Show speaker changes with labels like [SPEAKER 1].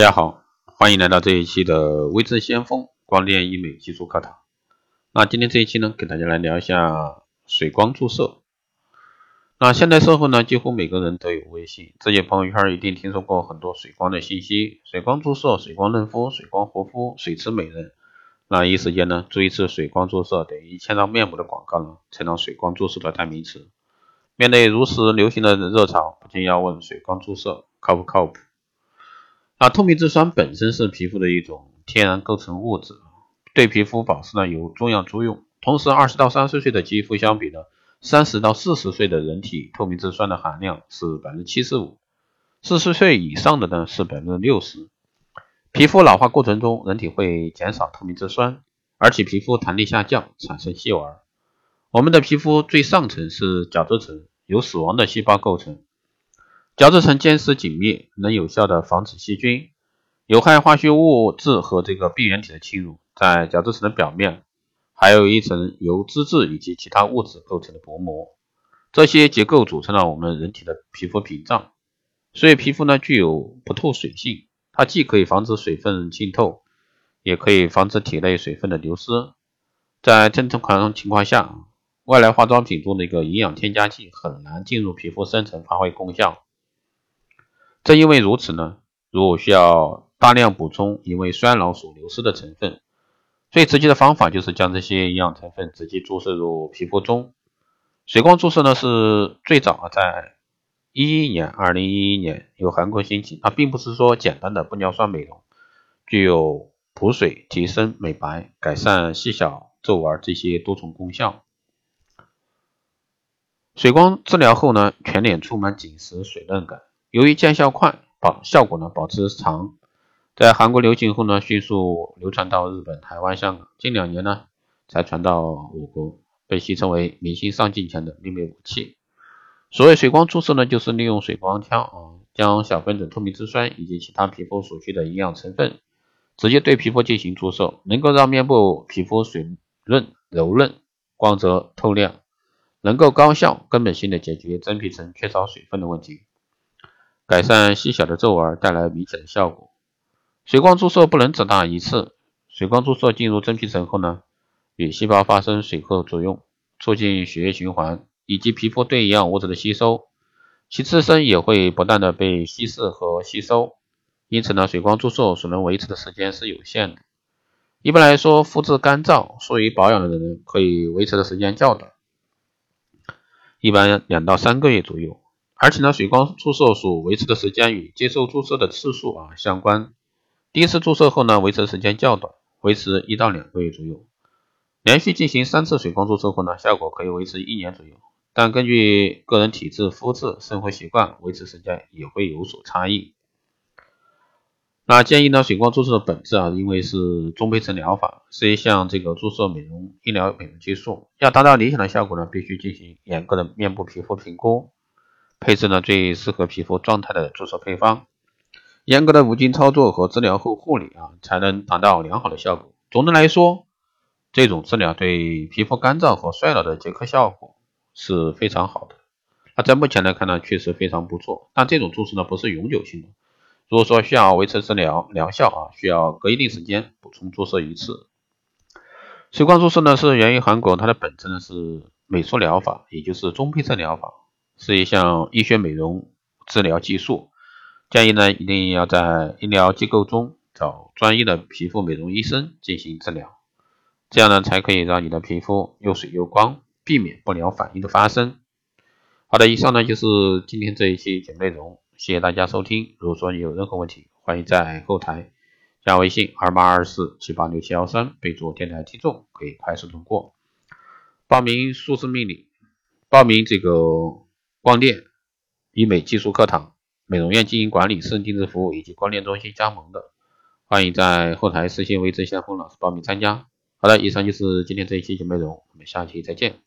[SPEAKER 1] 大家好，欢迎来到这一期的微智先锋光电医美技术课堂。那今天这一期呢，给大家来聊一下水光注射。那现代社会呢，几乎每个人都有微信，自己朋友圈一定听说过很多水光的信息：水光注射、水光嫩肤、水光活肤、水池美人。那一时间呢，做一次水光注射等于一千张面膜的广告呢，成了水光注射的代名词。面对如此流行的热潮，不禁要问：水光注射靠不靠谱？那透明质酸本身是皮肤的一种天然构成物质，对皮肤保湿呢有重要作用。同时，二十到三十岁的肌肤相比呢，三十到四十岁的人体透明质酸的含量是百分之七十五，四十岁以上的呢是百分之六十。皮肤老化过程中，人体会减少透明质酸，而且皮肤弹力下降，产生细纹。我们的皮肤最上层是角质层，由死亡的细胞构成。角质层坚实紧密，能有效的防止细菌、有害化学物质和这个病原体的侵入。在角质层的表面，还有一层由脂质以及其他物质构成的薄膜，这些结构组成了我们人体的皮肤屏障。所以皮肤呢具有不透水性，它既可以防止水分浸透，也可以防止体内水分的流失。在正常情况下，外来化妆品中的一个营养添加剂很难进入皮肤深层发挥功效。正因为如此呢，如果需要大量补充因为衰老所流失的成分，最直接的方法就是将这些营养成分直接注射入皮肤中。水光注射呢是最早在一一年，二零一一年由韩国兴起，它并不是说简单的玻尿酸美容，具有补水、提升、美白、改善细小皱纹这些多重功效。水光治疗后呢，全脸充满紧实水嫩感。由于见效快，保效果呢保持长，在韩国流行后呢，迅速流传到日本、台湾、香港，近两年呢才传到我国，被戏称为明星上镜前的秘密武器。所谓水光注射呢，就是利用水光枪啊，将小分子透明质酸以及其他皮肤所需的营养成分，直接对皮肤进行注射，能够让面部皮肤水润、柔润、光泽、透亮，能够高效、根本性的解决真皮层缺少水分的问题。改善细小的皱纹，带来明显的效果。水光注射不能只打一次。水光注射进入真皮层后呢，与细胞发生水合作用，促进血液循环以及皮肤对营养物质的吸收，其自身也会不断的被稀释和吸收。因此呢，水光注射所能维持的时间是有限的。一般来说，肤质干燥、疏于保养的人可以维持的时间较短，一般两到三个月左右。而且呢，水光注射所维持的时间与接受注射的次数啊相关。第一次注射后呢，维持时间较短，维持一到两个月左右。连续进行三次水光注射后呢，效果可以维持一年左右。但根据个人体质、肤质、生活习惯，维持时间也会有所差异。那建议呢，水光注射的本质啊，因为是中胚层疗法，是一项这个注射美容医疗美容技术，要达到理想的效果呢，必须进行严格的面部皮肤评估。配置呢最适合皮肤状态的注射配方，严格的无菌操作和治疗后护理啊，才能达到良好的效果。总的来说，这种治疗对皮肤干燥和衰老的结克效果是非常好的。那在目前来看呢，确实非常不错。但这种注射呢不是永久性的，如果说需要维持治疗疗效啊，需要隔一定时间补充注射一次。水光注射呢是源于韩国，它的本质呢是美术疗法，也就是中胚层疗法。是一项医学美容治疗技术，建议呢一定要在医疗机构中找专业的皮肤美容医生进行治疗，这样呢才可以让你的皮肤又水又光，避免不良反应的发生。好的，以上呢就是今天这一期节目内容，谢谢大家收听。如果说你有任何问题，欢迎在后台加微信二八二四七八六七幺三，备注电台听众，可以快速通过报名数字命令，报名这个。光电医美技术课堂、美容院经营管理、私人定制服务以及光电中心加盟的，欢迎在后台私信为郑先锋老师报名参加。好的，以上就是今天这一期节目内容，我们下期再见。